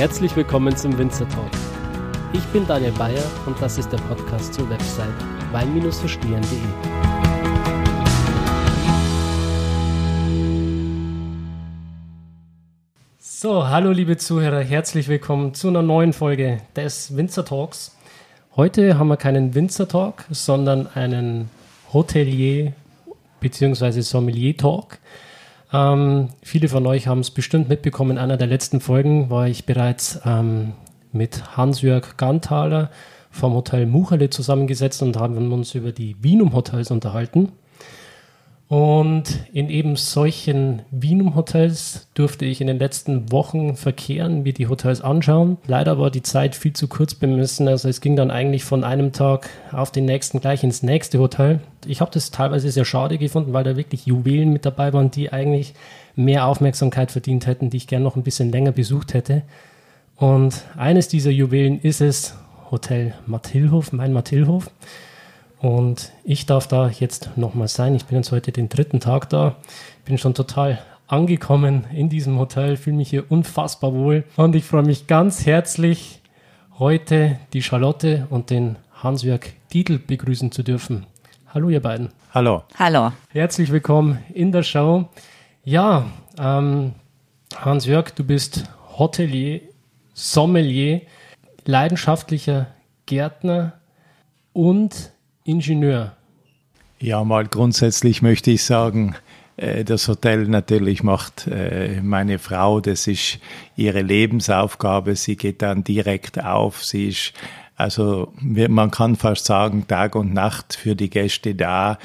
Herzlich willkommen zum Winzer Talk. Ich bin Daniel Bayer und das ist der Podcast zur Website wein-verstehen.de. So, hallo liebe Zuhörer, herzlich willkommen zu einer neuen Folge des Winzer Talks. Heute haben wir keinen Winzer Talk, sondern einen Hotelier bzw. Sommelier Talk. Ähm, viele von euch haben es bestimmt mitbekommen. In einer der letzten Folgen war ich bereits ähm, mit Hans-Jörg Gantaler vom Hotel Mucherle zusammengesetzt und haben uns über die Wienum Hotels unterhalten. Und in eben solchen Wienum-Hotels durfte ich in den letzten Wochen verkehren, mir die Hotels anschauen. Leider war die Zeit viel zu kurz bemessen. Also es ging dann eigentlich von einem Tag auf den nächsten gleich ins nächste Hotel. Ich habe das teilweise sehr schade gefunden, weil da wirklich Juwelen mit dabei waren, die eigentlich mehr Aufmerksamkeit verdient hätten, die ich gerne noch ein bisschen länger besucht hätte. Und eines dieser Juwelen ist es Hotel Mathilhof, mein Mathilhof. Und ich darf da jetzt nochmal sein. Ich bin jetzt heute den dritten Tag da. Bin schon total angekommen in diesem Hotel, fühle mich hier unfassbar wohl und ich freue mich ganz herzlich, heute die Charlotte und den Hans-Jörg Dietl begrüßen zu dürfen. Hallo, ihr beiden. Hallo. Hallo. Herzlich willkommen in der Show. Ja, ähm, Hans-Jörg, du bist Hotelier, Sommelier, leidenschaftlicher Gärtner und Ingenieur? Ja, mal grundsätzlich möchte ich sagen, äh, das Hotel natürlich macht äh, meine Frau, das ist ihre Lebensaufgabe. Sie geht dann direkt auf. Sie ist, also man kann fast sagen, Tag und Nacht für die Gäste da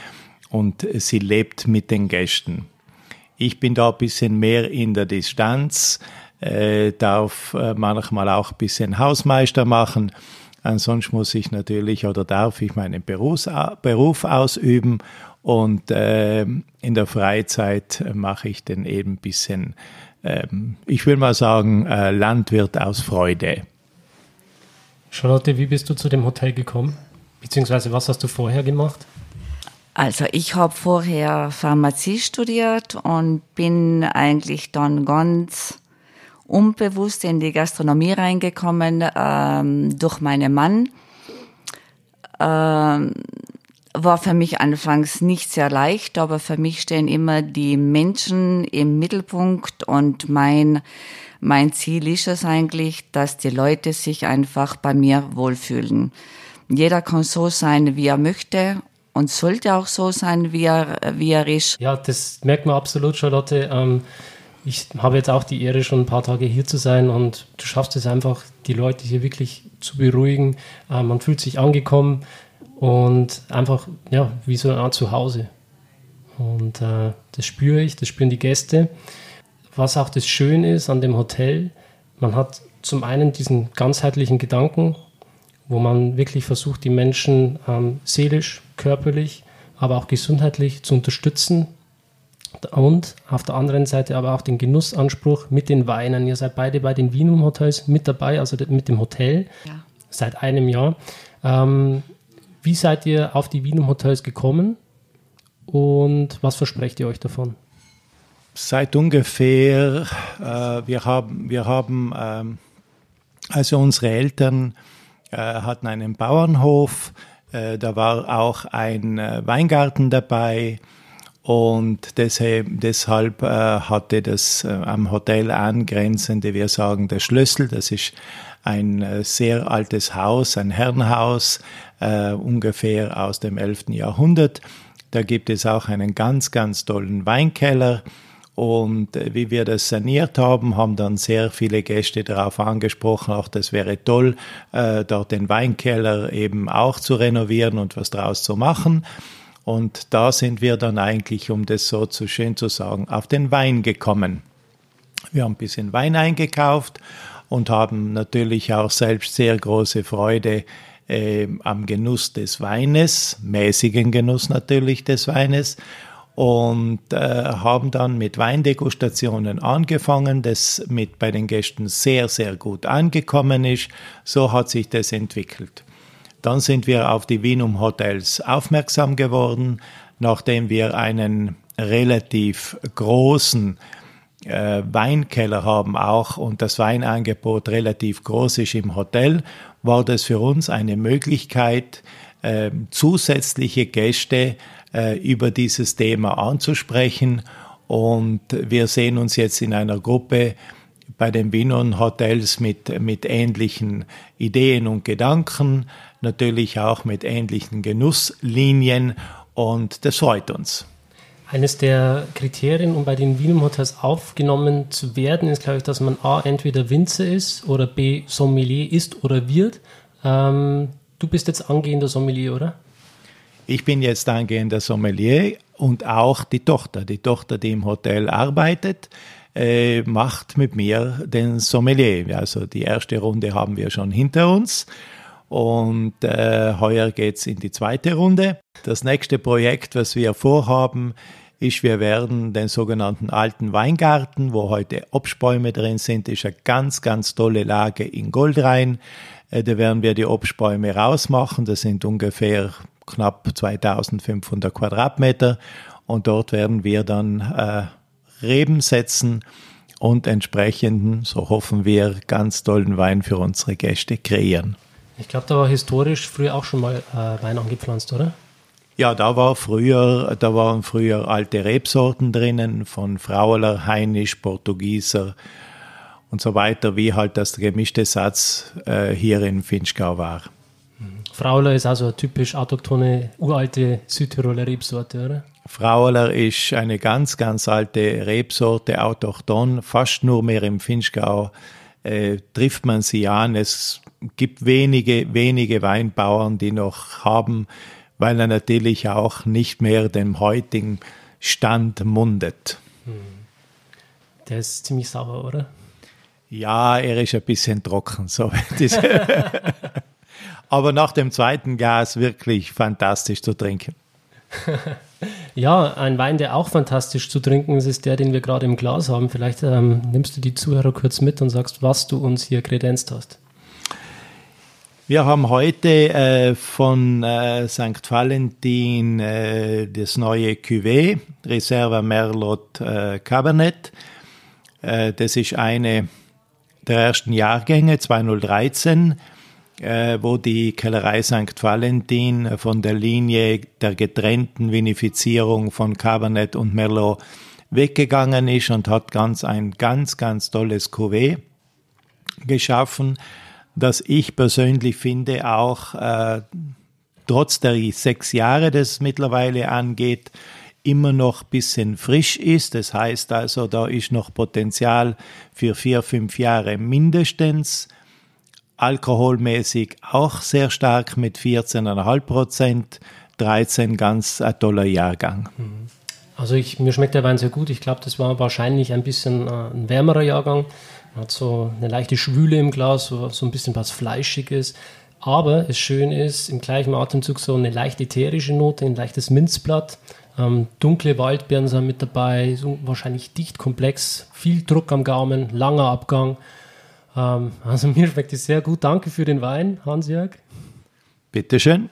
und sie lebt mit den Gästen. Ich bin da ein bisschen mehr in der Distanz, äh, darf manchmal auch ein bisschen Hausmeister machen Ansonsten muss ich natürlich oder darf ich meinen Berufs Beruf ausüben und äh, in der Freizeit mache ich dann eben ein bisschen, äh, ich will mal sagen, äh, Landwirt aus Freude. Charlotte, wie bist du zu dem Hotel gekommen? Beziehungsweise was hast du vorher gemacht? Also ich habe vorher Pharmazie studiert und bin eigentlich dann ganz unbewusst in die Gastronomie reingekommen ähm, durch meinen Mann. Ähm, war für mich anfangs nicht sehr leicht, aber für mich stehen immer die Menschen im Mittelpunkt und mein, mein Ziel ist es eigentlich, dass die Leute sich einfach bei mir wohlfühlen. Jeder kann so sein, wie er möchte und sollte auch so sein, wie er, wie er ist. Ja, das merkt man absolut, Charlotte. Ähm ich habe jetzt auch die Ehre, schon ein paar Tage hier zu sein und du schaffst es einfach, die Leute hier wirklich zu beruhigen. Äh, man fühlt sich angekommen und einfach, ja, wie so eine Art Zuhause. Und äh, das spüre ich, das spüren die Gäste. Was auch das Schöne ist an dem Hotel, man hat zum einen diesen ganzheitlichen Gedanken, wo man wirklich versucht, die Menschen ähm, seelisch, körperlich, aber auch gesundheitlich zu unterstützen und auf der anderen Seite aber auch den Genussanspruch mit den Weinen. Ihr seid beide bei den Wienum Hotels mit dabei, also mit dem Hotel, ja. seit einem Jahr. Ähm, wie seid ihr auf die Wienum Hotels gekommen und was versprecht ihr euch davon? Seit ungefähr, äh, wir haben, wir haben ähm, also unsere Eltern äh, hatten einen Bauernhof, äh, da war auch ein äh, Weingarten dabei und deshalb, deshalb äh, hatte das äh, am Hotel angrenzende, wir sagen, der Schlüssel, das ist ein äh, sehr altes Haus, ein Herrenhaus, äh, ungefähr aus dem 11. Jahrhundert. Da gibt es auch einen ganz, ganz tollen Weinkeller. Und äh, wie wir das saniert haben, haben dann sehr viele Gäste darauf angesprochen, auch das wäre toll, äh, dort den Weinkeller eben auch zu renovieren und was draus zu machen. Und da sind wir dann eigentlich, um das so zu schön zu sagen, auf den Wein gekommen. Wir haben ein bisschen Wein eingekauft und haben natürlich auch selbst sehr große Freude äh, am Genuss des Weines, mäßigen Genuss natürlich des Weines und äh, haben dann mit Weindegustationen angefangen, das mit bei den Gästen sehr, sehr gut angekommen ist. So hat sich das entwickelt. Dann sind wir auf die Wienum Hotels aufmerksam geworden, nachdem wir einen relativ großen äh, Weinkeller haben auch und das Weinangebot relativ groß ist im Hotel, war das für uns eine Möglichkeit, äh, zusätzliche Gäste äh, über dieses Thema anzusprechen. Und wir sehen uns jetzt in einer Gruppe bei den Binon Hotels mit, mit ähnlichen Ideen und Gedanken, natürlich auch mit ähnlichen Genusslinien und das freut uns. Eines der Kriterien, um bei den Wiener Hotels aufgenommen zu werden, ist, glaube ich, dass man A, entweder Winzer ist oder B, Sommelier ist oder wird. Ähm, du bist jetzt angehender Sommelier, oder? Ich bin jetzt angehender Sommelier und auch die Tochter. Die Tochter, die im Hotel arbeitet, äh, macht mit mir den Sommelier. Also die erste Runde haben wir schon hinter uns. Und äh, heuer geht's in die zweite Runde. Das nächste Projekt, was wir vorhaben, ist, wir werden den sogenannten alten Weingarten, wo heute Obstbäume drin sind, ist eine ganz, ganz tolle Lage in Goldrhein. Äh, da werden wir die Obstbäume rausmachen. Das sind ungefähr knapp 2500 Quadratmeter. Und dort werden wir dann äh, Reben setzen und entsprechenden, so hoffen wir, ganz tollen Wein für unsere Gäste kreieren. Ich glaube, da war historisch früher auch schon mal äh, Wein angepflanzt, oder? Ja, da war früher, da waren früher alte Rebsorten drinnen von Frauler, Heinisch, Portugieser und so weiter, wie halt das gemischte Satz äh, hier in Finchgau war. Frauler ist also eine typisch autochthone, uralte Südtiroler Rebsorte, oder? Frauler ist eine ganz, ganz alte Rebsorte, autochthon, fast nur mehr im Finchgau äh, trifft man sie an. Es gibt wenige, wenige Weinbauern, die noch haben, weil er natürlich auch nicht mehr dem heutigen Stand mundet. Hm. Der ist ziemlich sauer, oder? Ja, er ist ein bisschen trocken, so. Aber nach dem zweiten Gas wirklich fantastisch zu trinken. ja, ein Wein, der auch fantastisch zu trinken ist, ist der, den wir gerade im Glas haben. Vielleicht ähm, nimmst du die Zuhörer kurz mit und sagst, was du uns hier kredenzt hast. Wir haben heute äh, von äh, St. Valentin äh, das neue Cuvée, Reserva Merlot äh, Cabernet. Äh, das ist eine der ersten Jahrgänge, 2013 äh, wo die Kellerei St. Valentin von der Linie der getrennten Vinifizierung von Cabernet und Merlot weggegangen ist und hat ganz ein ganz, ganz tolles Cuvée geschaffen, das ich persönlich finde auch äh, trotz der sechs Jahre, das mittlerweile angeht, immer noch ein bisschen frisch ist. Das heißt also, da ist noch Potenzial für vier, fünf Jahre mindestens alkoholmäßig auch sehr stark mit 14,5 Prozent, 13 ganz ein toller Jahrgang. Mhm. Also ich, mir schmeckt der Wein sehr gut. Ich glaube, das war wahrscheinlich ein bisschen äh, ein wärmerer Jahrgang. Man hat so eine leichte Schwüle im Glas, so, so ein bisschen was Fleischiges. Aber es schön ist, im gleichen Atemzug so eine leicht ätherische Note, ein leichtes Minzblatt. Ähm, dunkle Waldbeeren sind mit dabei, so wahrscheinlich dicht komplex, viel Druck am Gaumen, langer Abgang. Ähm, also mir schmeckt es sehr gut. Danke für den Wein, Hans-Jörg. Bitteschön.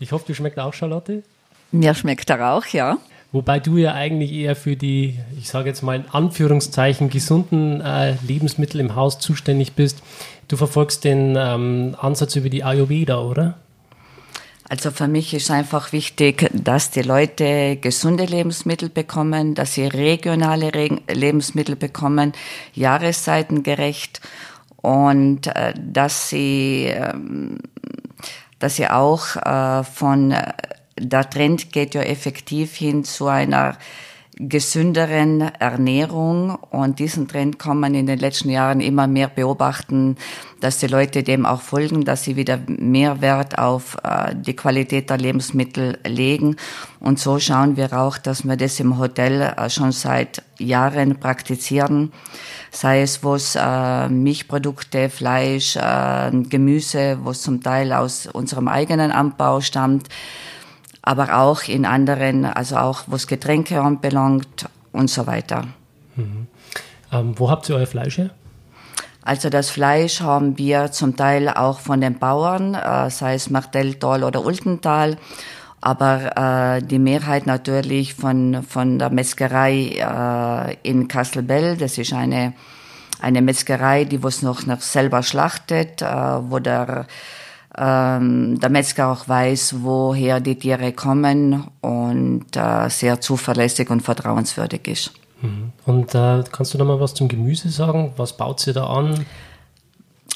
Ich hoffe, du schmeckt auch, Charlotte. Mir schmeckt er auch, ja. Wobei du ja eigentlich eher für die, ich sage jetzt mal in Anführungszeichen, gesunden äh, Lebensmittel im Haus zuständig bist. Du verfolgst den ähm, Ansatz über die Ayurveda, oder? Also für mich ist einfach wichtig, dass die Leute gesunde Lebensmittel bekommen, dass sie regionale Re Lebensmittel bekommen, jahreszeitengerecht und äh, dass sie, äh, dass sie auch äh, von, der Trend geht ja effektiv hin zu einer gesünderen Ernährung. Und diesen Trend kann man in den letzten Jahren immer mehr beobachten, dass die Leute dem auch folgen, dass sie wieder mehr Wert auf äh, die Qualität der Lebensmittel legen. Und so schauen wir auch, dass wir das im Hotel äh, schon seit Jahren praktizieren, sei es was äh, Milchprodukte, Fleisch, Gemüse, was zum Teil aus unserem eigenen Anbau stammt, aber auch in anderen, also auch was Getränke anbelangt und so weiter. Mhm. Ähm, wo habt ihr euer Fleisch her? Also das Fleisch haben wir zum Teil auch von den Bauern, äh, sei es Martelltal oder Ultental, aber äh, die Mehrheit natürlich von, von der Metzgerei äh, in Kasselbell. Das ist eine, eine Metzgerei, die was noch, noch selber schlachtet, äh, wo der, ähm, der Metzger auch weiß, woher die Tiere kommen und äh, sehr zuverlässig und vertrauenswürdig ist. Mhm. Und äh, kannst du noch mal was zum Gemüse sagen? Was baut sie da an?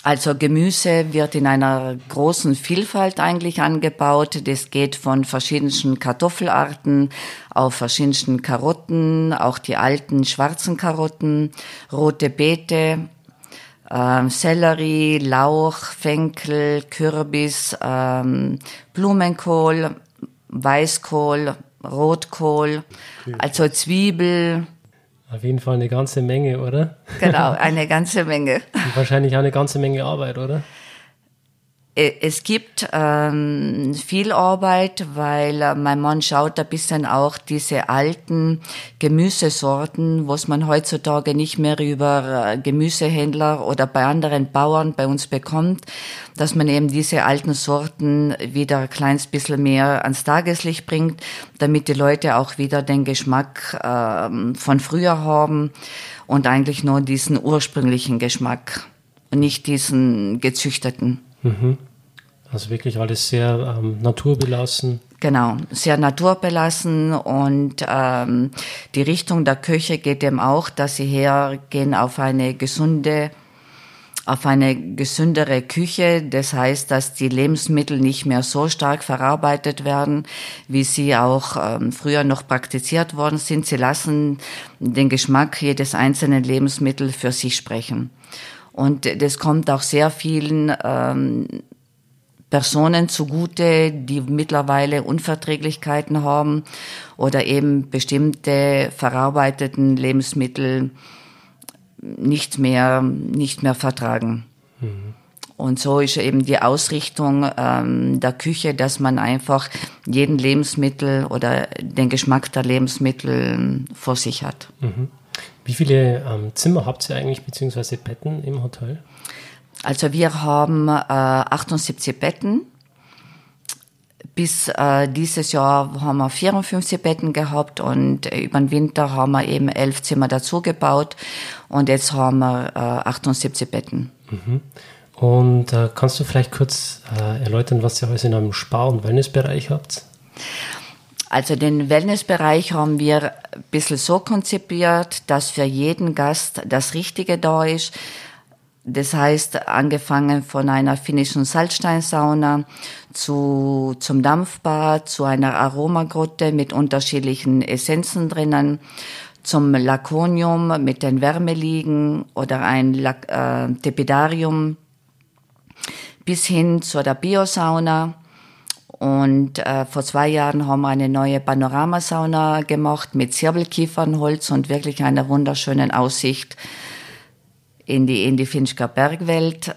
Also Gemüse wird in einer großen Vielfalt eigentlich angebaut. Das geht von verschiedensten Kartoffelarten auf verschiedensten Karotten, auch die alten schwarzen Karotten, rote Beete, ähm, Sellerie, Lauch, Fenkel, Kürbis, ähm, Blumenkohl, Weißkohl, Rotkohl, also Zwiebel, auf jeden Fall eine ganze Menge, oder? Genau, eine ganze Menge. Und wahrscheinlich auch eine ganze Menge Arbeit, oder? Äh, es gibt ähm, viel Arbeit, weil äh, mein Mann schaut ein bisschen auch diese alten Gemüsesorten, was man heutzutage nicht mehr über äh, Gemüsehändler oder bei anderen Bauern bei uns bekommt, dass man eben diese alten Sorten wieder ein kleines bisschen mehr ans Tageslicht bringt, damit die Leute auch wieder den Geschmack ähm, von früher haben und eigentlich nur diesen ursprünglichen Geschmack und nicht diesen gezüchteten. Mhm. Also wirklich alles sehr ähm, naturbelassen. Genau, sehr naturbelassen und ähm, die Richtung der Küche geht eben auch, dass sie hergehen auf eine gesunde, auf eine gesündere Küche. Das heißt, dass die Lebensmittel nicht mehr so stark verarbeitet werden, wie sie auch ähm, früher noch praktiziert worden sind. Sie lassen den Geschmack jedes einzelnen Lebensmittels für sich sprechen. Und das kommt auch sehr vielen ähm, Personen zugute, die mittlerweile Unverträglichkeiten haben oder eben bestimmte verarbeiteten Lebensmittel nicht mehr, nicht mehr vertragen. Mhm. Und so ist eben die Ausrichtung ähm, der Küche, dass man einfach jeden Lebensmittel oder den Geschmack der Lebensmittel vor sich hat. Mhm. Wie viele ähm, Zimmer habt ihr eigentlich, beziehungsweise Betten im Hotel? Also wir haben äh, 78 Betten. Bis äh, dieses Jahr haben wir 54 Betten gehabt und über den Winter haben wir eben elf Zimmer dazugebaut und jetzt haben wir äh, 78 Betten. Mhm. Und äh, kannst du vielleicht kurz äh, erläutern, was ihr alles in einem Spar- und Wellnessbereich habt? Also den Wellnessbereich haben wir ein bisschen so konzipiert, dass für jeden Gast das Richtige da ist. Das heißt, angefangen von einer finnischen Salzsteinsauna zu, zum Dampfbad, zu einer Aromagrotte mit unterschiedlichen Essenzen drinnen, zum Laconium mit den Wärmeliegen oder ein Lac, äh, Tepidarium bis hin zu der Biosauna. Und äh, vor zwei Jahren haben wir eine neue Panoramasauna gemacht mit Zirbelkiefernholz und wirklich einer wunderschönen Aussicht in die, in die Finchker Bergwelt.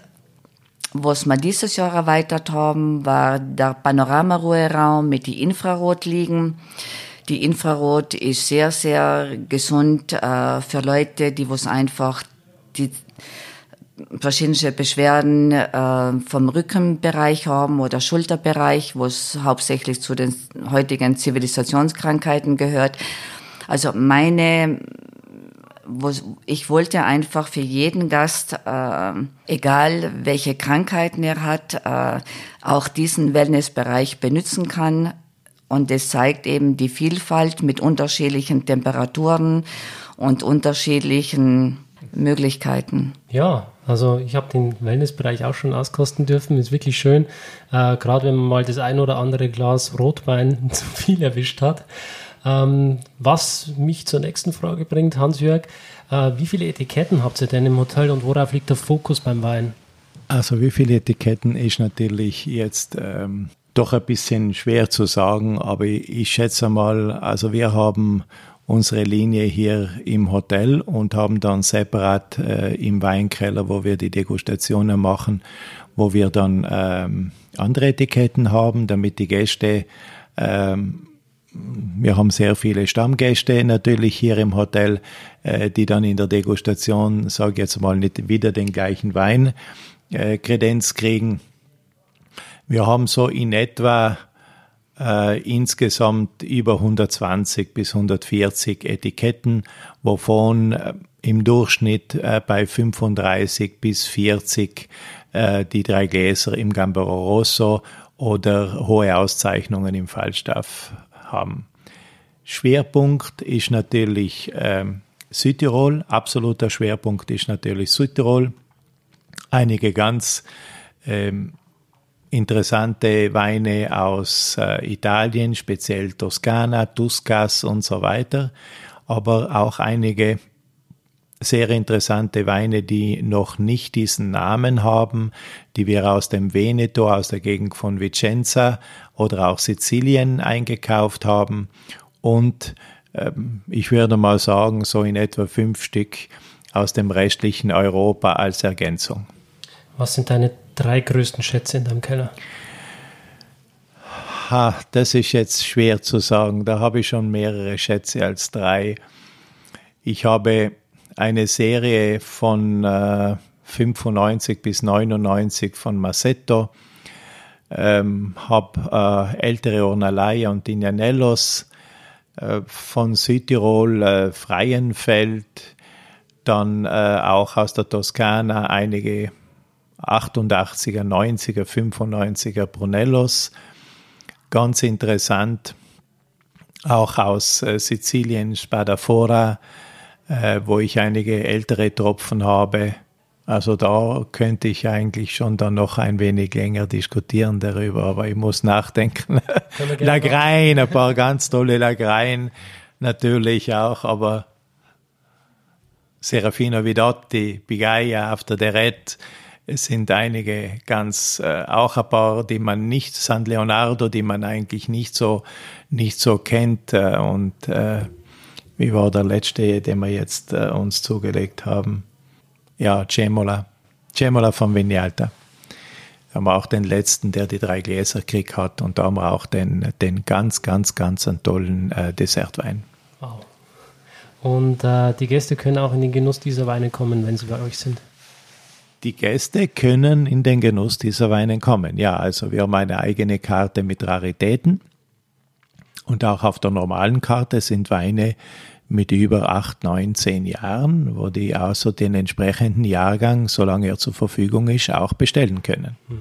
Was wir dieses Jahr erweitert haben, war der Panoramaruheraum mit die Infrarotliegen. Die Infrarot ist sehr, sehr gesund äh, für Leute, die was einfach die verschiedene Beschwerden äh, vom Rückenbereich haben oder Schulterbereich, wo es hauptsächlich zu den heutigen Zivilisationskrankheiten gehört. Also meine ich wollte einfach für jeden Gast, äh, egal welche Krankheiten er hat, äh, auch diesen Wellnessbereich benutzen kann. Und es zeigt eben die Vielfalt mit unterschiedlichen Temperaturen und unterschiedlichen Möglichkeiten. Ja, also ich habe den Wellnessbereich auch schon auskosten dürfen. Ist wirklich schön, äh, gerade wenn man mal das ein oder andere Glas Rotwein zu viel erwischt hat. Ähm, was mich zur nächsten Frage bringt, Hans-Jörg, äh, wie viele Etiketten habt ihr denn im Hotel und worauf liegt der Fokus beim Wein? Also wie viele Etiketten ist natürlich jetzt ähm, doch ein bisschen schwer zu sagen, aber ich, ich schätze mal, also wir haben unsere Linie hier im Hotel und haben dann separat äh, im Weinkeller, wo wir die Degustationen machen, wo wir dann ähm, andere Etiketten haben, damit die Gäste ähm, wir haben sehr viele Stammgäste natürlich hier im Hotel, äh, die dann in der Degustation, sage ich jetzt mal, nicht wieder den gleichen Wein äh, Kredenz kriegen. Wir haben so in etwa äh, insgesamt über 120 bis 140 Etiketten, wovon äh, im Durchschnitt äh, bei 35 bis 40 äh, die drei Gläser im Gambero Rosso oder hohe Auszeichnungen im Falstaff haben. Schwerpunkt ist natürlich ähm, Südtirol, absoluter Schwerpunkt ist natürlich Südtirol. Einige ganz ähm, interessante Weine aus äh, Italien, speziell Toskana, Tuscas und so weiter, aber auch einige sehr interessante Weine, die noch nicht diesen Namen haben, die wir aus dem Veneto, aus der Gegend von Vicenza oder auch Sizilien eingekauft haben. Und ähm, ich würde mal sagen, so in etwa fünf Stück aus dem restlichen Europa als Ergänzung. Was sind deine drei größten Schätze in deinem Keller? Ha, das ist jetzt schwer zu sagen. Da habe ich schon mehrere Schätze als drei. Ich habe eine Serie von äh, 95 bis 99 von Massetto, ähm, habe äh, ältere Ornalaya und Dignanellos äh, von Südtirol, äh, Freienfeld, dann äh, auch aus der Toskana einige 88er, 90er, 95er Brunellos. Ganz interessant, auch aus äh, Sizilien, Spadafora, äh, wo ich einige ältere Tropfen habe. Also da könnte ich eigentlich schon dann noch ein wenig länger diskutieren darüber, aber ich muss nachdenken. Lagrein, ein paar ganz tolle Lagrein natürlich auch, aber Serafino Vidotti, Bigaia, After the Red, es sind einige ganz, äh, auch ein paar, die man nicht, San Leonardo, die man eigentlich nicht so, nicht so kennt äh, und äh, wie war der letzte, den wir jetzt äh, uns zugelegt haben? Ja, Cemola. Cemola von Vignalta. Da haben wir auch den letzten, der die drei Gläser gekriegt hat. Und da haben wir auch den, den ganz, ganz, ganz tollen äh, Dessertwein. Wow. Und äh, die Gäste können auch in den Genuss dieser Weine kommen, wenn sie bei euch sind. Die Gäste können in den Genuss dieser Weine kommen. Ja, also wir haben eine eigene Karte mit Raritäten. Und auch auf der normalen Karte sind Weine mit über acht, neun, zehn Jahren, wo die also den entsprechenden Jahrgang, solange er zur Verfügung ist, auch bestellen können. Mhm.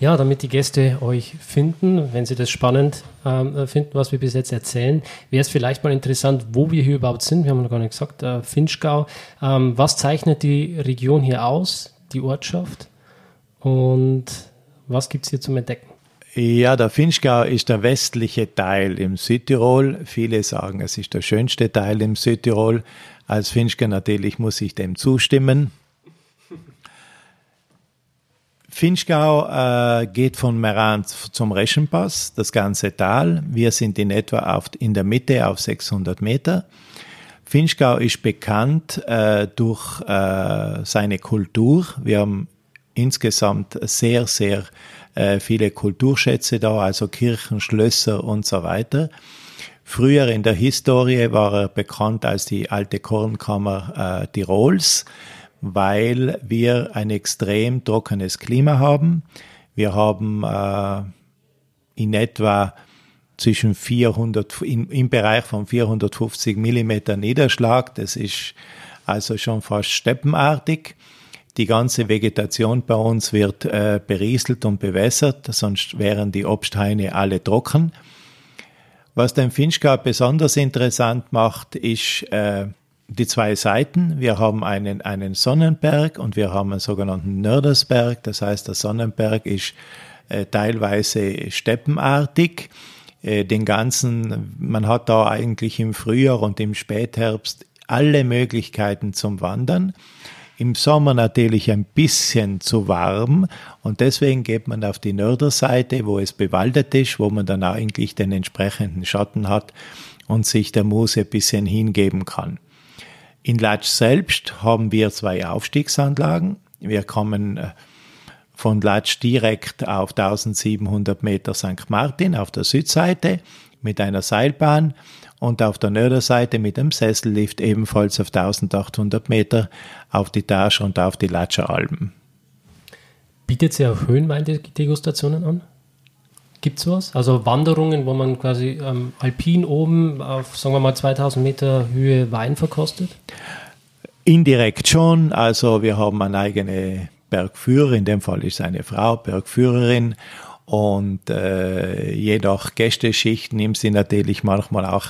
Ja, damit die Gäste euch finden, wenn sie das spannend ähm, finden, was wir bis jetzt erzählen, wäre es vielleicht mal interessant, wo wir hier überhaupt sind. Wir haben noch gar nicht gesagt, äh, Finchgau. Ähm, was zeichnet die Region hier aus, die Ortschaft? Und was gibt es hier zum Entdecken? Ja, der Finchgau ist der westliche Teil im Südtirol. Viele sagen, es ist der schönste Teil im Südtirol. Als Finchgau natürlich muss ich dem zustimmen. Finchgau äh, geht von Meran zum Reschenpass, das ganze Tal. Wir sind in etwa auf, in der Mitte auf 600 Meter. Finchgau ist bekannt äh, durch äh, seine Kultur. Wir haben insgesamt sehr, sehr äh, viele Kulturschätze da, also Kirchen, Schlösser und so weiter. Früher in der Historie war er bekannt als die alte Kornkammer äh, Tirols, weil wir ein extrem trockenes Klima haben. Wir haben äh, in etwa zwischen 400, im, im Bereich von 450 Millimeter Niederschlag. Das ist also schon fast steppenartig. Die ganze Vegetation bei uns wird äh, berieselt und bewässert, sonst wären die Obsthaine alle trocken. Was den Finchgau besonders interessant macht, ist äh, die zwei Seiten. Wir haben einen, einen Sonnenberg und wir haben einen sogenannten Nördersberg. Das heißt, der Sonnenberg ist äh, teilweise steppenartig. Äh, den ganzen, man hat da eigentlich im Frühjahr und im Spätherbst alle Möglichkeiten zum Wandern im Sommer natürlich ein bisschen zu warm und deswegen geht man auf die Nörderseite, wo es bewaldet ist, wo man dann eigentlich den entsprechenden Schatten hat und sich der Muse ein bisschen hingeben kann. In Latsch selbst haben wir zwei Aufstiegsanlagen. Wir kommen äh, von Latsch direkt auf 1700 Meter St. Martin auf der Südseite mit einer Seilbahn und auf der Nörderseite mit dem Sessellift ebenfalls auf 1800 Meter auf die Tasche und auf die Latscher Alpen. Bietet sie auch Höhenwein-Degustationen an? Gibt es sowas? Also Wanderungen, wo man quasi ähm, alpin oben auf, sagen wir mal, 2000 Meter Höhe Wein verkostet? Indirekt schon. Also wir haben eine eigene Bergführer, in dem Fall ist eine Frau Bergführerin. Und äh, je nach Gästeschicht nimmt sie natürlich manchmal auch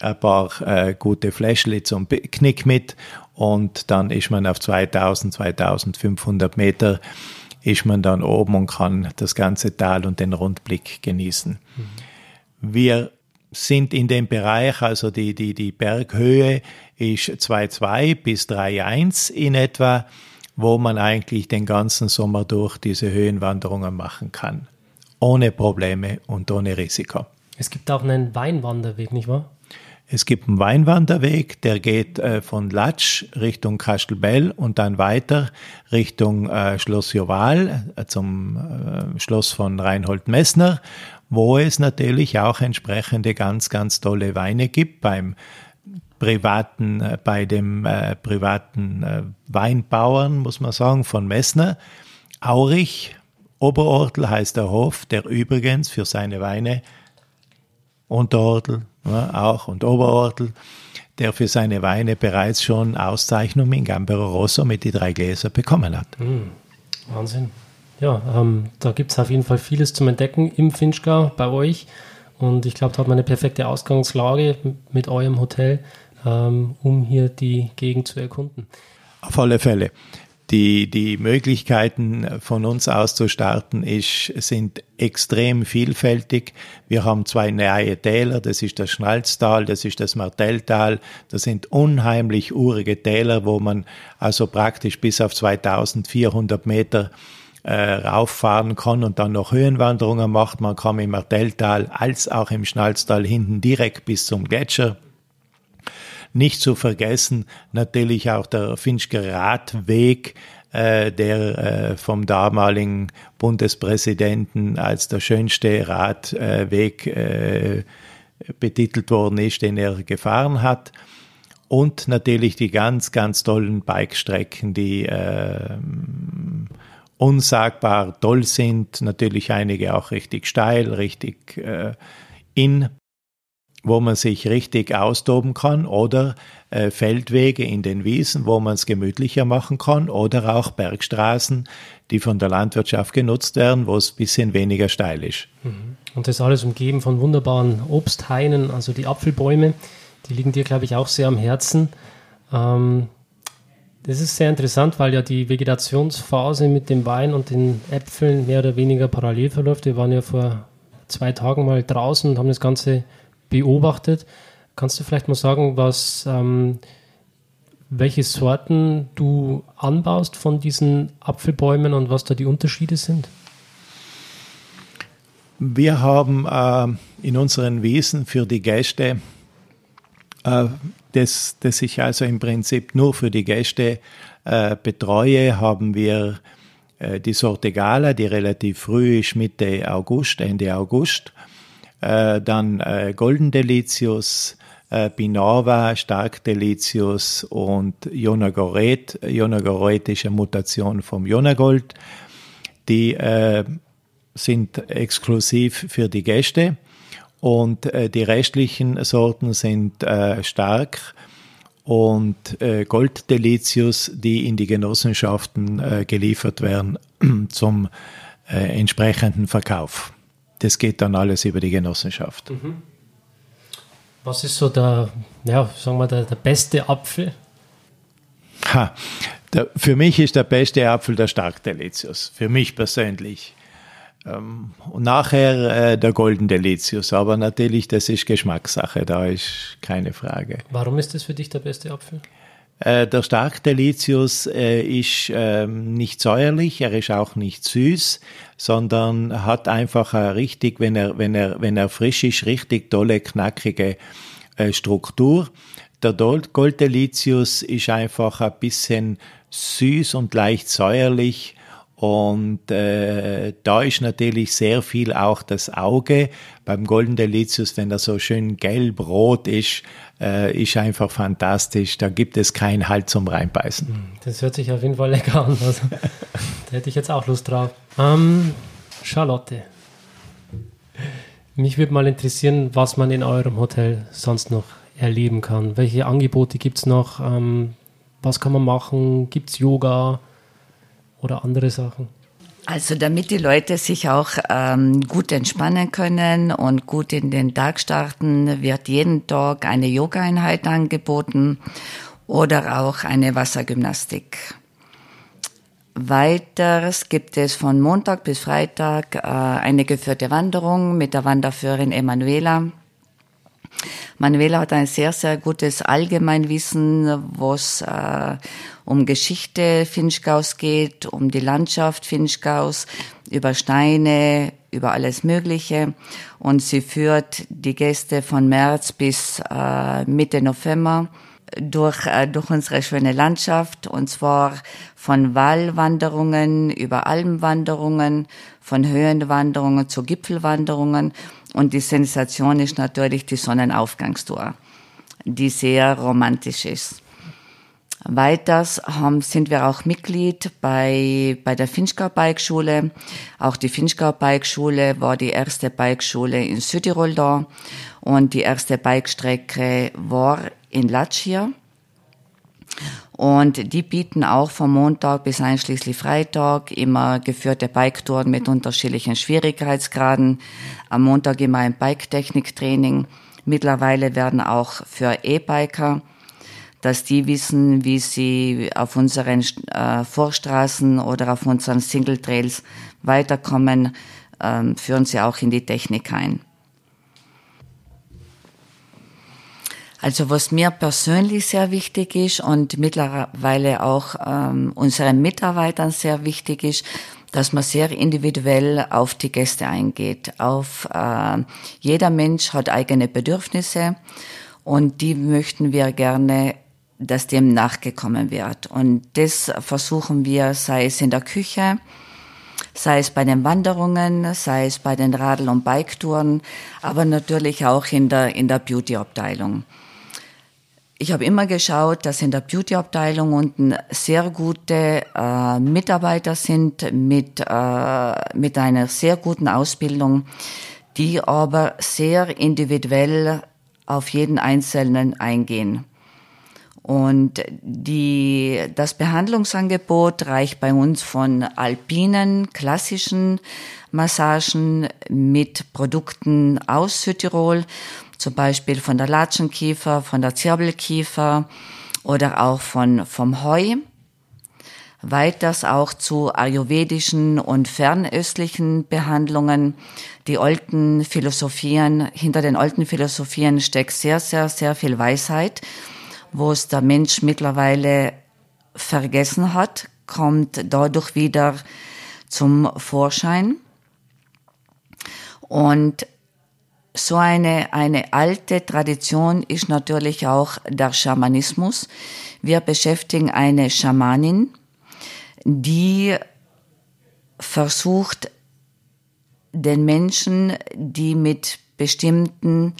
ein paar äh, gute Fläschle zum Picknick mit und dann ist man auf 2000, 2500 Meter ist man dann oben und kann das ganze Tal und den Rundblick genießen. Mhm. Wir sind in dem Bereich, also die, die, die Berghöhe ist 2,2 bis 3,1 in etwa, wo man eigentlich den ganzen Sommer durch diese Höhenwanderungen machen kann. Ohne Probleme und ohne Risiko. Es gibt auch einen Weinwanderweg, nicht wahr? Es gibt einen Weinwanderweg, der geht äh, von Latsch Richtung Kastelbell und dann weiter Richtung äh, Schloss Joval äh, zum äh, Schloss von Reinhold Messner, wo es natürlich auch entsprechende ganz, ganz tolle Weine gibt beim privaten, äh, bei dem äh, privaten Weinbauern, muss man sagen, von Messner. Aurich, Oberortel heißt der Hof, der übrigens für seine Weine Unterortel auch und Oberortel, der für seine Weine bereits schon Auszeichnung in Gambero Rosso mit die drei Gläser bekommen hat. Mhm. Wahnsinn. Ja, ähm, da gibt es auf jeden Fall vieles zum Entdecken im Finchgau bei euch. Und ich glaube, da hat man eine perfekte Ausgangslage mit eurem Hotel, ähm, um hier die Gegend zu erkunden. Auf alle Fälle die, die Möglichkeiten von uns aus zu starten ist, sind extrem vielfältig. Wir haben zwei neue Täler, das ist das Schnalztal, das ist das Martelltal. Das sind unheimlich urige Täler, wo man also praktisch bis auf 2400 Meter äh, rauffahren kann und dann noch Höhenwanderungen macht. Man kann im Martelltal als auch im Schnalztal hinten direkt bis zum Gletscher nicht zu vergessen natürlich auch der Finchker Radweg, äh, der äh, vom damaligen Bundespräsidenten als der schönste Radweg äh, betitelt worden ist, den er gefahren hat. Und natürlich die ganz, ganz tollen Bikestrecken, die äh, unsagbar toll sind. Natürlich einige auch richtig steil, richtig äh, in wo man sich richtig austoben kann oder äh, Feldwege in den Wiesen, wo man es gemütlicher machen kann oder auch Bergstraßen, die von der Landwirtschaft genutzt werden, wo es ein bisschen weniger steil ist. Mhm. Und das alles umgeben von wunderbaren Obsthainen, also die Apfelbäume, die liegen dir, glaube ich, auch sehr am Herzen. Ähm, das ist sehr interessant, weil ja die Vegetationsphase mit dem Wein und den Äpfeln mehr oder weniger parallel verläuft. Wir waren ja vor zwei Tagen mal draußen und haben das Ganze beobachtet. Kannst du vielleicht mal sagen, was, ähm, welche Sorten du anbaust von diesen Apfelbäumen und was da die Unterschiede sind? Wir haben äh, in unseren Wiesen für die Gäste, äh, das, das ich also im Prinzip nur für die Gäste äh, betreue, haben wir äh, die Sorte Gala, die relativ früh ist, Mitte August, Ende August äh, dann äh, Golden Delicious, äh, Binova, Stark Delicious und Jonagoret. Jonagoret ist eine Mutation vom Jonagold. Die äh, sind exklusiv für die Gäste und äh, die restlichen Sorten sind äh, stark und äh, Gold Delicious, die in die Genossenschaften äh, geliefert werden zum äh, entsprechenden Verkauf das geht dann alles über die Genossenschaft. Mhm. Was ist so der, ja, sagen wir, der, der beste Apfel? Ha, der, für mich ist der beste Apfel der Stark Delicious, für mich persönlich. Ähm, und nachher äh, der Golden Delicious, aber natürlich, das ist Geschmackssache, da ist keine Frage. Warum ist das für dich der beste Apfel? Äh, der Stark Delicious äh, ist ähm, nicht säuerlich, er ist auch nicht süß, sondern hat einfach eine richtig, wenn er, wenn er, wenn er frisch ist, richtig tolle, knackige äh, Struktur. Der Gold Delicious ist einfach ein bisschen süß und leicht säuerlich und äh, da ist natürlich sehr viel auch das Auge. Beim Golden Delicious, wenn er so schön gelb-rot ist, äh, ist einfach fantastisch. Da gibt es keinen Halt zum Reinbeißen. Hm, das hört sich auf jeden Fall lecker an. Also, da hätte ich jetzt auch Lust drauf. Ähm, Charlotte, Mich würde mal interessieren, was man in eurem Hotel sonst noch erleben kann. Welche Angebote gibt es noch? Ähm, was kann man machen? Gibt es Yoga oder andere Sachen? Also damit die Leute sich auch ähm, gut entspannen können und gut in den Tag starten, wird jeden Tag eine Yoga-Einheit angeboten oder auch eine Wassergymnastik. Weiters gibt es von Montag bis Freitag äh, eine geführte Wanderung mit der Wanderführerin Emanuela. Manuela hat ein sehr, sehr gutes Allgemeinwissen, was äh, um Geschichte Finchgaus geht, um die Landschaft Finchgaus, über Steine, über alles Mögliche. Und sie führt die Gäste von März bis äh, Mitte November durch, äh, durch unsere schöne Landschaft und zwar von Wallwanderungen über Almwanderungen, von Höhenwanderungen zu Gipfelwanderungen und die Sensation ist natürlich die Sonnenaufgangstour, die sehr romantisch ist. Weiters haben, sind wir auch Mitglied bei, bei der Finchgau Bike Schule. Auch die Finchgau Bike Schule war die erste Bikeschule in Südtirol da und die erste Bikestrecke war in Latschia. Und die bieten auch vom Montag bis einschließlich Freitag immer geführte Biketouren mit unterschiedlichen Schwierigkeitsgraden. Am Montag immer ein Bike-Technik-Training. Mittlerweile werden auch für E-Biker, dass die wissen, wie sie auf unseren äh, Vorstraßen oder auf unseren Single Trails weiterkommen, ähm, führen sie auch in die Technik ein. Also was mir persönlich sehr wichtig ist und mittlerweile auch ähm, unseren Mitarbeitern sehr wichtig ist, dass man sehr individuell auf die Gäste eingeht. Auf äh, jeder Mensch hat eigene Bedürfnisse und die möchten wir gerne, dass dem nachgekommen wird. Und das versuchen wir, sei es in der Küche, sei es bei den Wanderungen, sei es bei den Radl- und Biketouren, aber natürlich auch in der in der Beauty-Abteilung. Ich habe immer geschaut, dass in der Beauty-Abteilung unten sehr gute äh, Mitarbeiter sind mit, äh, mit einer sehr guten Ausbildung, die aber sehr individuell auf jeden Einzelnen eingehen. Und die, das Behandlungsangebot reicht bei uns von alpinen, klassischen Massagen mit Produkten aus Südtirol zum Beispiel von der Latschenkiefer, von der Zirbelkiefer oder auch von, vom Heu. Weiters auch zu ayurvedischen und fernöstlichen Behandlungen. Die alten Philosophien, hinter den alten Philosophien steckt sehr, sehr, sehr viel Weisheit, wo es der Mensch mittlerweile vergessen hat, kommt dadurch wieder zum Vorschein. Und so eine, eine alte Tradition ist natürlich auch der Schamanismus. Wir beschäftigen eine Schamanin, die versucht, den Menschen, die mit bestimmten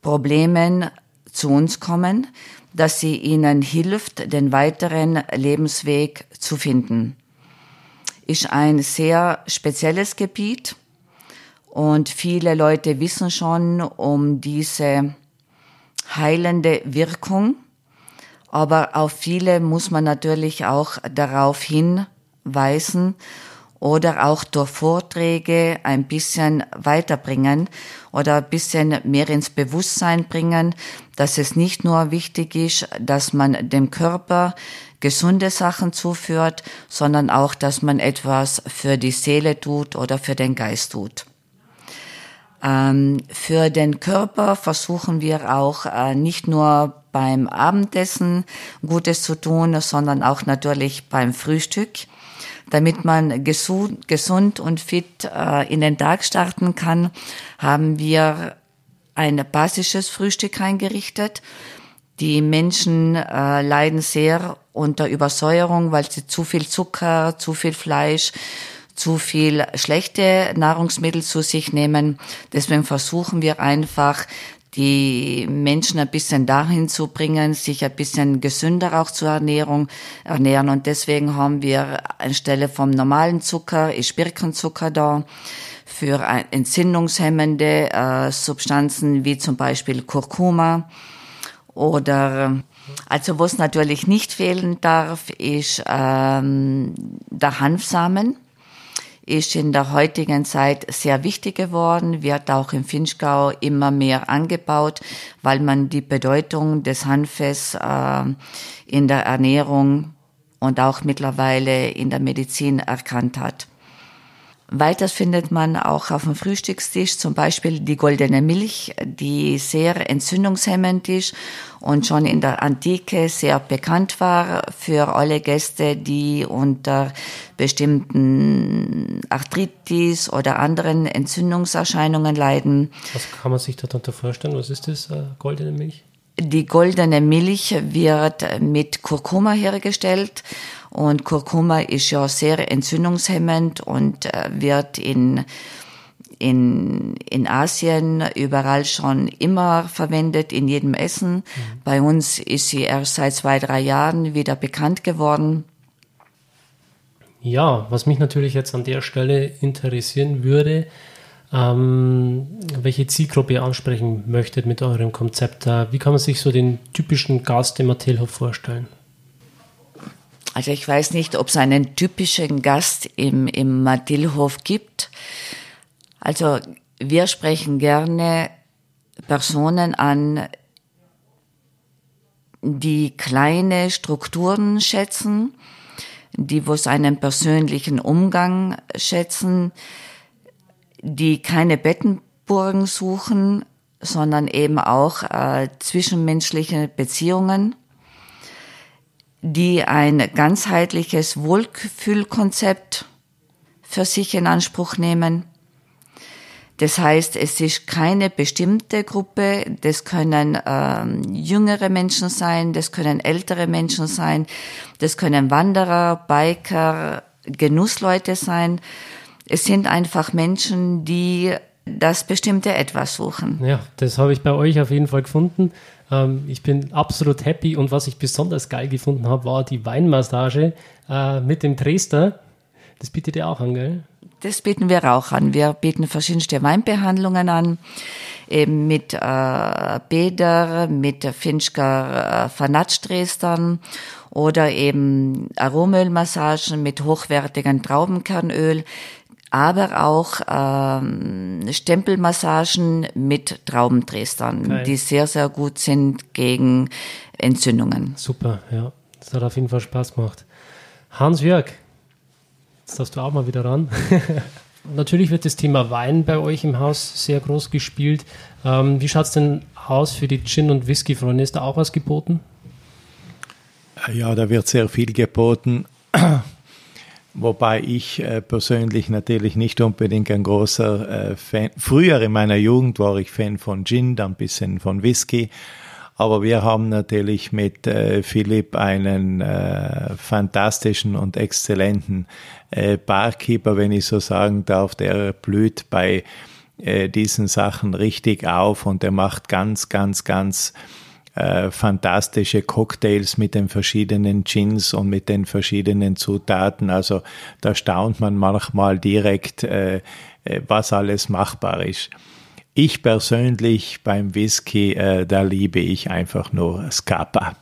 Problemen zu uns kommen, dass sie ihnen hilft, den weiteren Lebensweg zu finden. Ist ein sehr spezielles Gebiet und viele Leute wissen schon um diese heilende Wirkung. Aber auf viele muss man natürlich auch darauf hinweisen oder auch durch Vorträge ein bisschen weiterbringen oder ein bisschen mehr ins Bewusstsein bringen, dass es nicht nur wichtig ist, dass man dem Körper gesunde Sachen zuführt, sondern auch, dass man etwas für die Seele tut oder für den Geist tut. Ähm, für den Körper versuchen wir auch äh, nicht nur beim Abendessen Gutes zu tun, sondern auch natürlich beim Frühstück. Damit man gesund, und fit äh, in den Tag starten kann, haben wir ein basisches Frühstück eingerichtet. Die Menschen äh, leiden sehr unter Übersäuerung, weil sie zu viel Zucker, zu viel Fleisch, zu viel schlechte Nahrungsmittel zu sich nehmen. Deswegen versuchen wir einfach, die Menschen ein bisschen dahin zu bringen, sich ein bisschen gesünder auch zur Ernährung ernähren. Und deswegen haben wir anstelle vom normalen Zucker ist Birkenzucker da. für entzündungshemmende äh, Substanzen wie zum Beispiel Kurkuma oder also was natürlich nicht fehlen darf, ist ähm, der Hanfsamen ist in der heutigen Zeit sehr wichtig geworden, wird auch im Finchgau immer mehr angebaut, weil man die Bedeutung des Hanfes äh, in der Ernährung und auch mittlerweile in der Medizin erkannt hat. Weiters findet man auch auf dem Frühstückstisch zum Beispiel die goldene Milch, die sehr entzündungshemmend ist und schon in der Antike sehr bekannt war für alle Gäste, die unter bestimmten Arthritis oder anderen Entzündungserscheinungen leiden. Was kann man sich darunter vorstellen? Was ist das, äh, goldene Milch? Die goldene Milch wird mit Kurkuma hergestellt und Kurkuma ist ja sehr entzündungshemmend und äh, wird in, in, in Asien überall schon immer verwendet, in jedem Essen. Mhm. Bei uns ist sie erst seit zwei, drei Jahren wieder bekannt geworden. Ja, was mich natürlich jetzt an der Stelle interessieren würde, ähm, welche Zielgruppe ihr ansprechen möchtet mit eurem Konzept. Wie kann man sich so den typischen Gast im Mattelhof vorstellen? Also ich weiß nicht, ob es einen typischen Gast im, im Mattilhof gibt. Also wir sprechen gerne Personen an, die kleine Strukturen schätzen, die wo einen persönlichen Umgang schätzen, die keine Bettenburgen suchen, sondern eben auch äh, zwischenmenschliche Beziehungen, die ein ganzheitliches Wohlfühlkonzept für sich in Anspruch nehmen. Das heißt, es ist keine bestimmte Gruppe, das können ähm, jüngere Menschen sein, das können ältere Menschen sein, das können Wanderer, Biker, Genussleute sein, es sind einfach Menschen, die das bestimmte Etwas suchen. Ja, das habe ich bei euch auf jeden Fall gefunden. Ähm, ich bin absolut happy und was ich besonders geil gefunden habe, war die Weinmassage äh, mit dem Dresdner. Das bietet ihr auch an, gell? Das bieten wir auch an. Wir bieten verschiedenste Weinbehandlungen an, eben mit äh, Bäder, mit Finchker äh, Fanatsch-Dresdern oder eben Aromölmassagen mit hochwertigem Traubenkernöl aber auch ähm, Stempelmassagen mit Traubendrestern, Geil. die sehr, sehr gut sind gegen Entzündungen. Super, ja. Das hat auf jeden Fall Spaß gemacht. Hans-Jörg, jetzt darfst du auch mal wieder ran. Natürlich wird das Thema Wein bei euch im Haus sehr groß gespielt. Ähm, wie schaut es denn aus für die Gin- und Whisky-Freunde? Ist da auch was geboten? Ja, da wird sehr viel geboten. Wobei ich äh, persönlich natürlich nicht unbedingt ein großer äh, Fan, früher in meiner Jugend war ich Fan von Gin, dann ein bisschen von Whisky. Aber wir haben natürlich mit äh, Philipp einen fantastischen und exzellenten Barkeeper, wenn ich so sagen darf, der blüht bei diesen Sachen richtig auf und der macht ganz, ganz, ganz äh, fantastische Cocktails mit den verschiedenen Gins und mit den verschiedenen Zutaten. Also da staunt man manchmal direkt, äh, äh, was alles machbar ist. Ich persönlich beim Whisky, äh, da liebe ich einfach nur Scapa.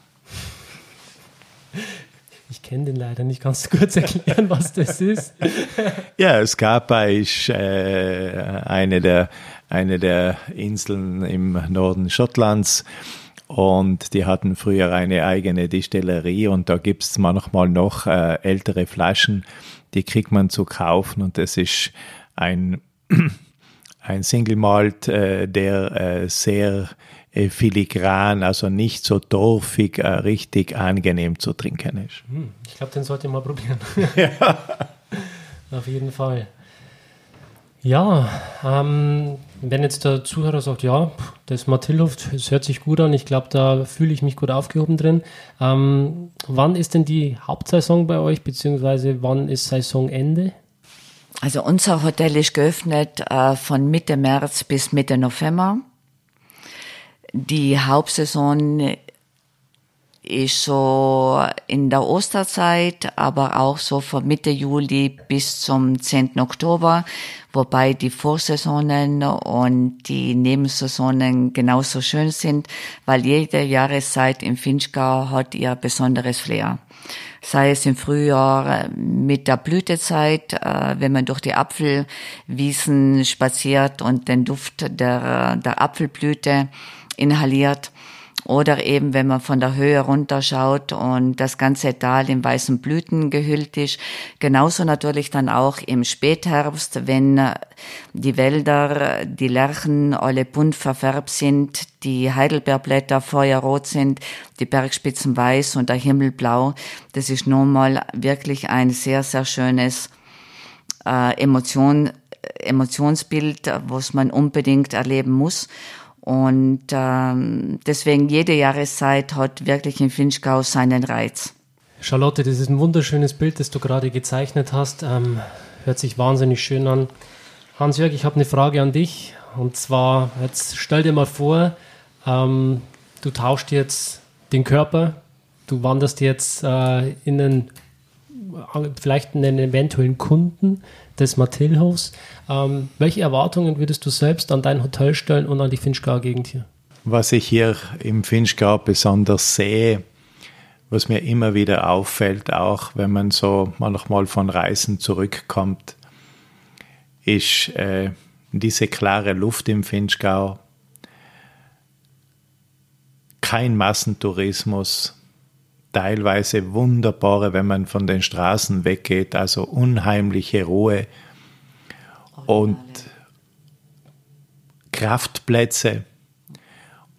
Ich kenne den leider nicht. Kannst du kurz erklären, was das ist? ja, Scapa ist äh, eine, der, eine der Inseln im Norden Schottlands und die hatten früher eine eigene Distillerie und da gibt es manchmal noch äh, ältere Flaschen, die kriegt man zu kaufen und das ist ein, ein Single Malt, äh, der äh, sehr äh, filigran, also nicht so torfig, äh, richtig angenehm zu trinken ist. Hm, ich glaube, den sollte ich mal probieren. ja. Auf jeden Fall. Ja, ähm, wenn jetzt der Zuhörer sagt, ja, das Matilluft, das hört sich gut an, ich glaube, da fühle ich mich gut aufgehoben drin. Ähm, wann ist denn die Hauptsaison bei euch, beziehungsweise wann ist Saisonende? Also unser Hotel ist geöffnet äh, von Mitte März bis Mitte November. Die Hauptsaison ist so in der Osterzeit, aber auch so von Mitte Juli bis zum 10. Oktober, wobei die Vorsaisonen und die Nebensaisonen genauso schön sind, weil jede Jahreszeit im Finchgau hat ihr besonderes Flair. Sei es im Frühjahr mit der Blütezeit, äh, wenn man durch die Apfelwiesen spaziert und den Duft der, der Apfelblüte inhaliert oder eben, wenn man von der Höhe runterschaut und das ganze Tal in weißen Blüten gehüllt ist. Genauso natürlich dann auch im Spätherbst, wenn die Wälder, die Lärchen alle bunt verfärbt sind, die Heidelbeerblätter feuerrot sind, die Bergspitzen weiß und der Himmel blau. Das ist nun mal wirklich ein sehr, sehr schönes äh, Emotion, Emotionsbild, was man unbedingt erleben muss. Und ähm, deswegen jede Jahreszeit hat wirklich in Finchgau seinen Reiz. Charlotte, das ist ein wunderschönes Bild, das du gerade gezeichnet hast. Ähm, hört sich wahnsinnig schön an. Hans-Jörg, ich habe eine Frage an dich. Und zwar, jetzt stell dir mal vor, ähm, du tauschst jetzt den Körper, du wanderst jetzt äh, in einen, vielleicht in einen eventuellen Kunden des Mathilhofs. Ähm, welche Erwartungen würdest du selbst an dein Hotel stellen und an die Finchgau-Gegend hier? Was ich hier im Finchgau besonders sehe, was mir immer wieder auffällt, auch wenn man so manchmal von Reisen zurückkommt, ist äh, diese klare Luft im Finchgau, kein Massentourismus, teilweise wunderbare, wenn man von den Straßen weggeht, also unheimliche Ruhe und Kraftplätze.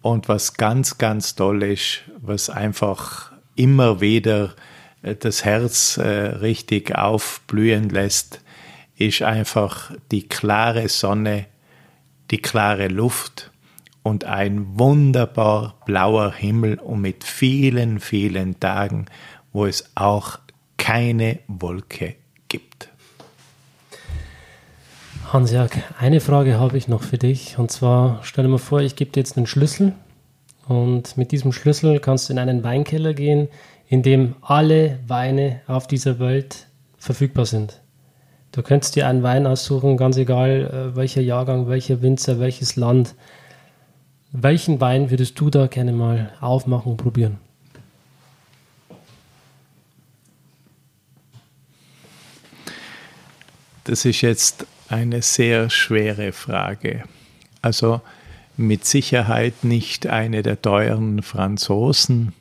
Und was ganz, ganz toll ist, was einfach immer wieder äh, das Herz äh, richtig aufblühen lässt, ist einfach die klare Sonne, die klare Luft und ein wunderbar blauer Himmel und mit vielen, vielen Tagen, wo es auch keine Wolke gibt. Hans-Jörg, eine Frage habe ich noch für dich. Und zwar, stell dir mal vor, ich gebe dir jetzt einen Schlüssel. Und mit diesem Schlüssel kannst du in einen Weinkeller gehen, in dem alle Weine auf dieser Welt verfügbar sind. Du könntest dir einen Wein aussuchen, ganz egal äh, welcher Jahrgang, welcher Winzer, welches Land. Welchen Wein würdest du da gerne mal aufmachen und probieren? Das ist jetzt eine sehr schwere Frage. Also mit Sicherheit nicht eine der teuren Franzosen,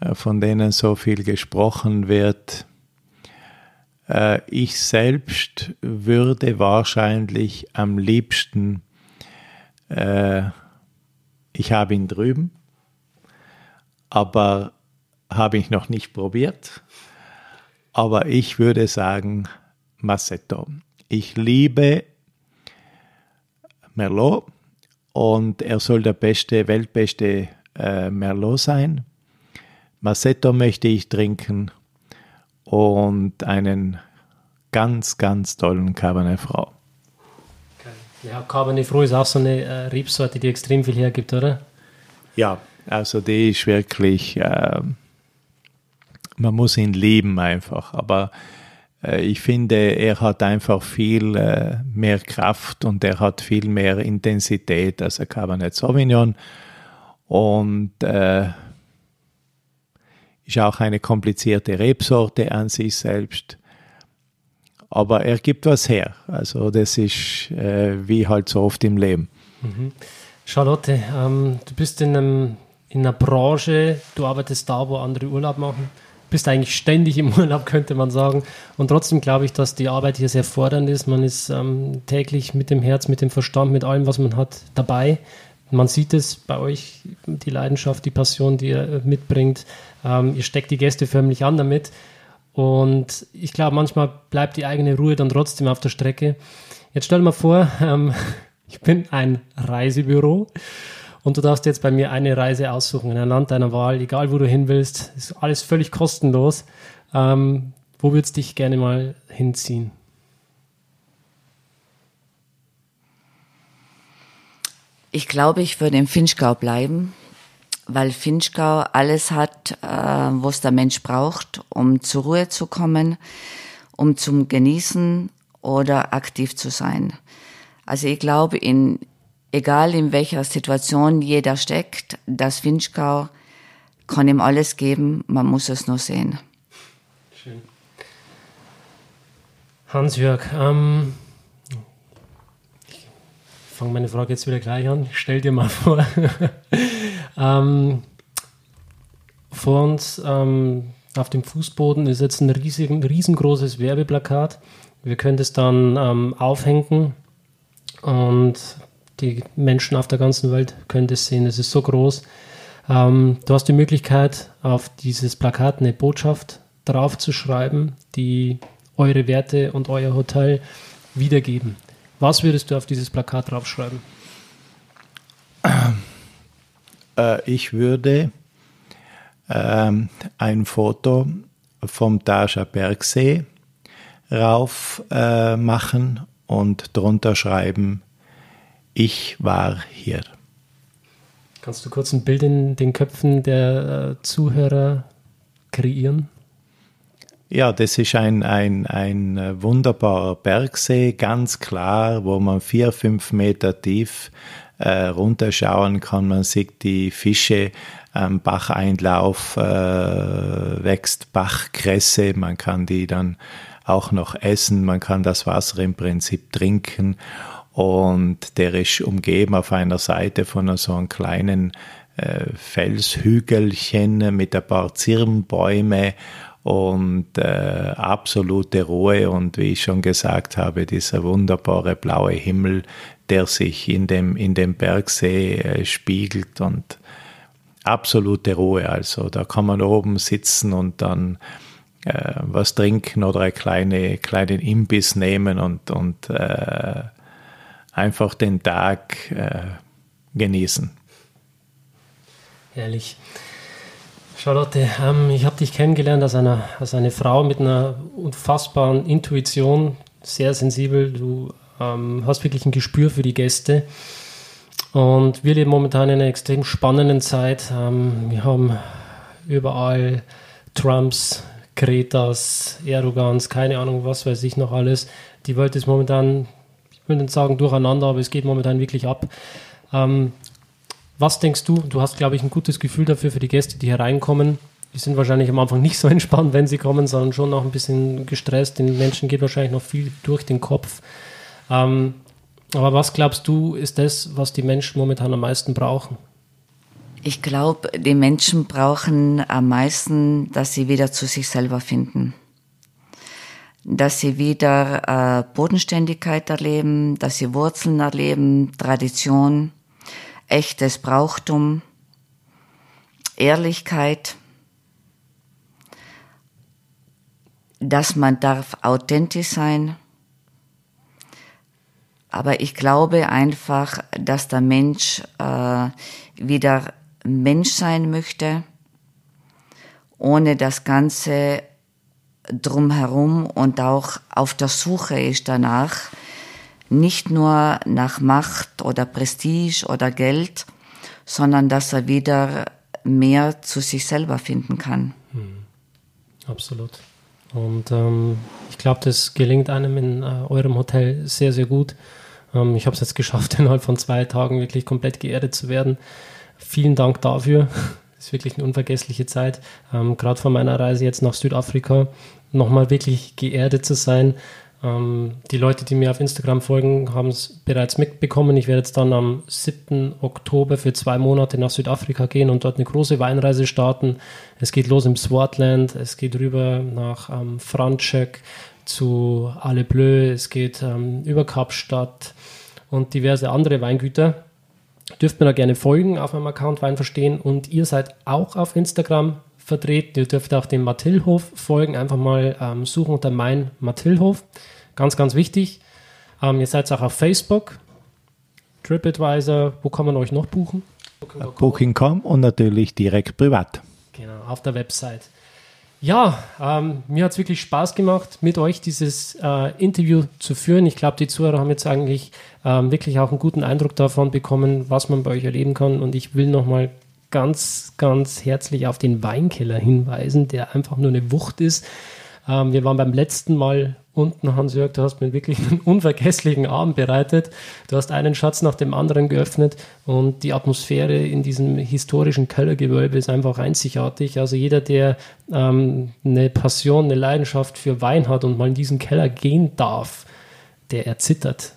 äh, von denen so viel gesprochen wird. Äh, ich selbst würde wahrscheinlich am liebsten äh, ich habe ihn drüben, aber habe ich noch nicht probiert. Aber ich würde sagen Massetto. Ich liebe Merlot und er soll der beste, weltbeste äh, Merlot sein. Massetto möchte ich trinken und einen ganz, ganz tollen Cabernet Franc. Ja, Cabernet Franc ist auch so eine äh, Rebsorte, die extrem viel hergibt, oder? Ja, also die ist wirklich, äh, man muss ihn lieben einfach, aber äh, ich finde, er hat einfach viel äh, mehr Kraft und er hat viel mehr Intensität als ein Cabernet Sauvignon und äh, ist auch eine komplizierte Rebsorte an sich selbst aber er gibt was her. Also das ist äh, wie halt so oft im Leben. Mhm. Charlotte, ähm, du bist in, einem, in einer Branche, du arbeitest da, wo andere Urlaub machen, bist eigentlich ständig im Urlaub, könnte man sagen. Und trotzdem glaube ich, dass die Arbeit hier sehr fordernd ist. Man ist ähm, täglich mit dem Herz, mit dem Verstand, mit allem, was man hat, dabei. Man sieht es bei euch, die Leidenschaft, die Passion, die ihr mitbringt. Ähm, ihr steckt die Gäste förmlich an damit. Und ich glaube, manchmal bleibt die eigene Ruhe dann trotzdem auf der Strecke. Jetzt stell dir mal vor, ähm, ich bin ein Reisebüro und du darfst jetzt bei mir eine Reise aussuchen in ein Land deiner Wahl, egal wo du hin willst. Ist alles völlig kostenlos. Ähm, wo würdest du dich gerne mal hinziehen? Ich glaube, ich würde im Finchgau bleiben. Weil Finchgau alles hat, äh, was der Mensch braucht, um zur Ruhe zu kommen, um zum Genießen oder aktiv zu sein. Also ich glaube, in, egal in welcher Situation jeder steckt, das Winchgau kann ihm alles geben, man muss es nur sehen. Schön. Hans-Jörg, ähm, ich fange meine Frage jetzt wieder gleich an. Stell dir mal vor, ähm, vor uns ähm, auf dem Fußboden ist jetzt ein riesig, riesengroßes Werbeplakat. Wir können das dann ähm, aufhängen und die Menschen auf der ganzen Welt können das sehen. Es ist so groß. Ähm, du hast die Möglichkeit, auf dieses Plakat eine Botschaft draufzuschreiben, die eure Werte und euer Hotel wiedergeben. Was würdest du auf dieses Plakat draufschreiben? Äh, ich würde ähm, ein Foto vom Tascher Bergsee rauf äh, machen und drunter schreiben, ich war hier. Kannst du kurz ein Bild in den Köpfen der äh, Zuhörer kreieren? Ja, das ist ein, ein, ein äh, wunderbarer Bergsee, ganz klar, wo man vier, fünf Meter tief äh, runterschauen kann. Man sieht die Fische am Bacheinlauf, äh, wächst Bachkresse, man kann die dann auch noch essen, man kann das Wasser im Prinzip trinken. Und der ist umgeben auf einer Seite von so einem kleinen äh, Felshügelchen mit ein paar Zirnbäume und äh, absolute Ruhe und wie ich schon gesagt habe, dieser wunderbare blaue Himmel, der sich in dem, in dem Bergsee äh, spiegelt und absolute Ruhe. Also da kann man oben sitzen und dann äh, was trinken oder einen kleine, kleinen Imbiss nehmen und, und äh, einfach den Tag äh, genießen. Herrlich. Charlotte, ähm, ich habe dich kennengelernt als eine, als eine Frau mit einer unfassbaren Intuition, sehr sensibel. Du ähm, hast wirklich ein Gespür für die Gäste. Und wir leben momentan in einer extrem spannenden Zeit. Ähm, wir haben überall Trumps, Kretas, Erdogans, keine Ahnung, was weiß ich noch alles. Die Welt ist momentan, ich würde nicht sagen durcheinander, aber es geht momentan wirklich ab. Ähm, was denkst du? Du hast, glaube ich, ein gutes Gefühl dafür für die Gäste, die hereinkommen. Die sind wahrscheinlich am Anfang nicht so entspannt, wenn sie kommen, sondern schon noch ein bisschen gestresst. Den Menschen geht wahrscheinlich noch viel durch den Kopf. Ähm, aber was glaubst du, ist das, was die Menschen momentan am meisten brauchen? Ich glaube, die Menschen brauchen am meisten, dass sie wieder zu sich selber finden. Dass sie wieder äh, Bodenständigkeit erleben, dass sie Wurzeln erleben, Tradition, echtes Brauchtum, Ehrlichkeit, dass man darf authentisch sein. Aber ich glaube einfach, dass der Mensch äh, wieder Mensch sein möchte, ohne das Ganze drumherum und auch auf der Suche ist danach, nicht nur nach Macht oder Prestige oder Geld, sondern dass er wieder mehr zu sich selber finden kann. Hm. Absolut. Und ähm, ich glaube, das gelingt einem in äh, eurem Hotel sehr, sehr gut. Ähm, ich habe es jetzt geschafft, innerhalb von zwei Tagen wirklich komplett geerdet zu werden. Vielen Dank dafür. Das ist wirklich eine unvergessliche Zeit. Ähm, Gerade von meiner Reise jetzt nach Südafrika nochmal wirklich geerdet zu sein. Ähm, die Leute, die mir auf Instagram folgen, haben es bereits mitbekommen. Ich werde jetzt dann am 7. Oktober für zwei Monate nach Südafrika gehen und dort eine große Weinreise starten. Es geht los im Swartland, es geht rüber nach ähm, Franschek zu Ale Bleu, es geht ähm, über Kapstadt und diverse andere Weingüter dürft mir da gerne folgen auf meinem Account Wein verstehen und ihr seid auch auf Instagram vertreten. Ihr dürft auch dem Mathilhof folgen. Einfach mal ähm, suchen unter mein Mathilhof. Ganz, ganz wichtig. Ähm, ihr seid auch auf Facebook, TripAdvisor. Wo kann man euch noch buchen? Booking.com Booking und natürlich direkt privat. Genau, auf der Website. Ja, ähm, mir hat es wirklich Spaß gemacht, mit euch dieses äh, Interview zu führen. Ich glaube, die Zuhörer haben jetzt eigentlich ähm, wirklich auch einen guten Eindruck davon bekommen, was man bei euch erleben kann. Und ich will nochmal ganz, ganz herzlich auf den Weinkeller hinweisen, der einfach nur eine Wucht ist. Ähm, wir waren beim letzten Mal unten, Hans-Jörg, du hast mir wirklich einen unvergesslichen Abend bereitet. Du hast einen Schatz nach dem anderen geöffnet und die Atmosphäre in diesem historischen Kellergewölbe ist einfach einzigartig. Also jeder, der ähm, eine Passion, eine Leidenschaft für Wein hat und mal in diesen Keller gehen darf, der erzittert.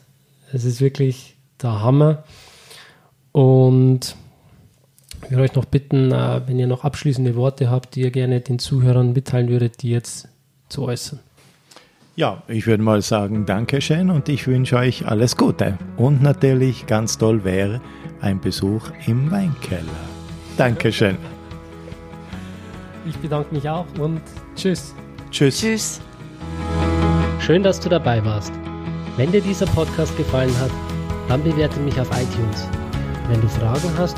Es ist wirklich der Hammer. Und ich würde euch noch bitten, äh, wenn ihr noch abschließende Worte habt, die ihr gerne den Zuhörern mitteilen würdet, die jetzt zu äußern. Ja, ich würde mal sagen, Dankeschön und ich wünsche euch alles Gute. Und natürlich ganz toll wäre ein Besuch im Weinkeller. Dankeschön. Ich bedanke mich auch und tschüss. Tschüss. Tschüss. Schön, dass du dabei warst. Wenn dir dieser Podcast gefallen hat, dann bewerte mich auf iTunes. Wenn du Fragen hast